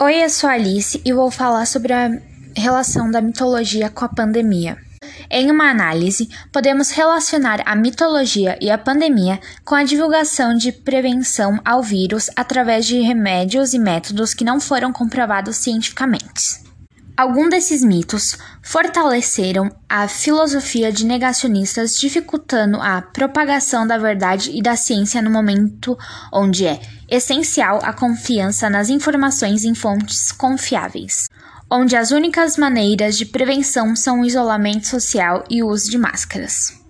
Oi, eu sou a Alice e vou falar sobre a relação da mitologia com a pandemia. Em uma análise, podemos relacionar a mitologia e a pandemia com a divulgação de prevenção ao vírus através de remédios e métodos que não foram comprovados cientificamente. Alguns desses mitos fortaleceram a filosofia de negacionistas, dificultando a propagação da verdade e da ciência no momento onde é essencial a confiança nas informações em fontes confiáveis, onde as únicas maneiras de prevenção são o isolamento social e o uso de máscaras.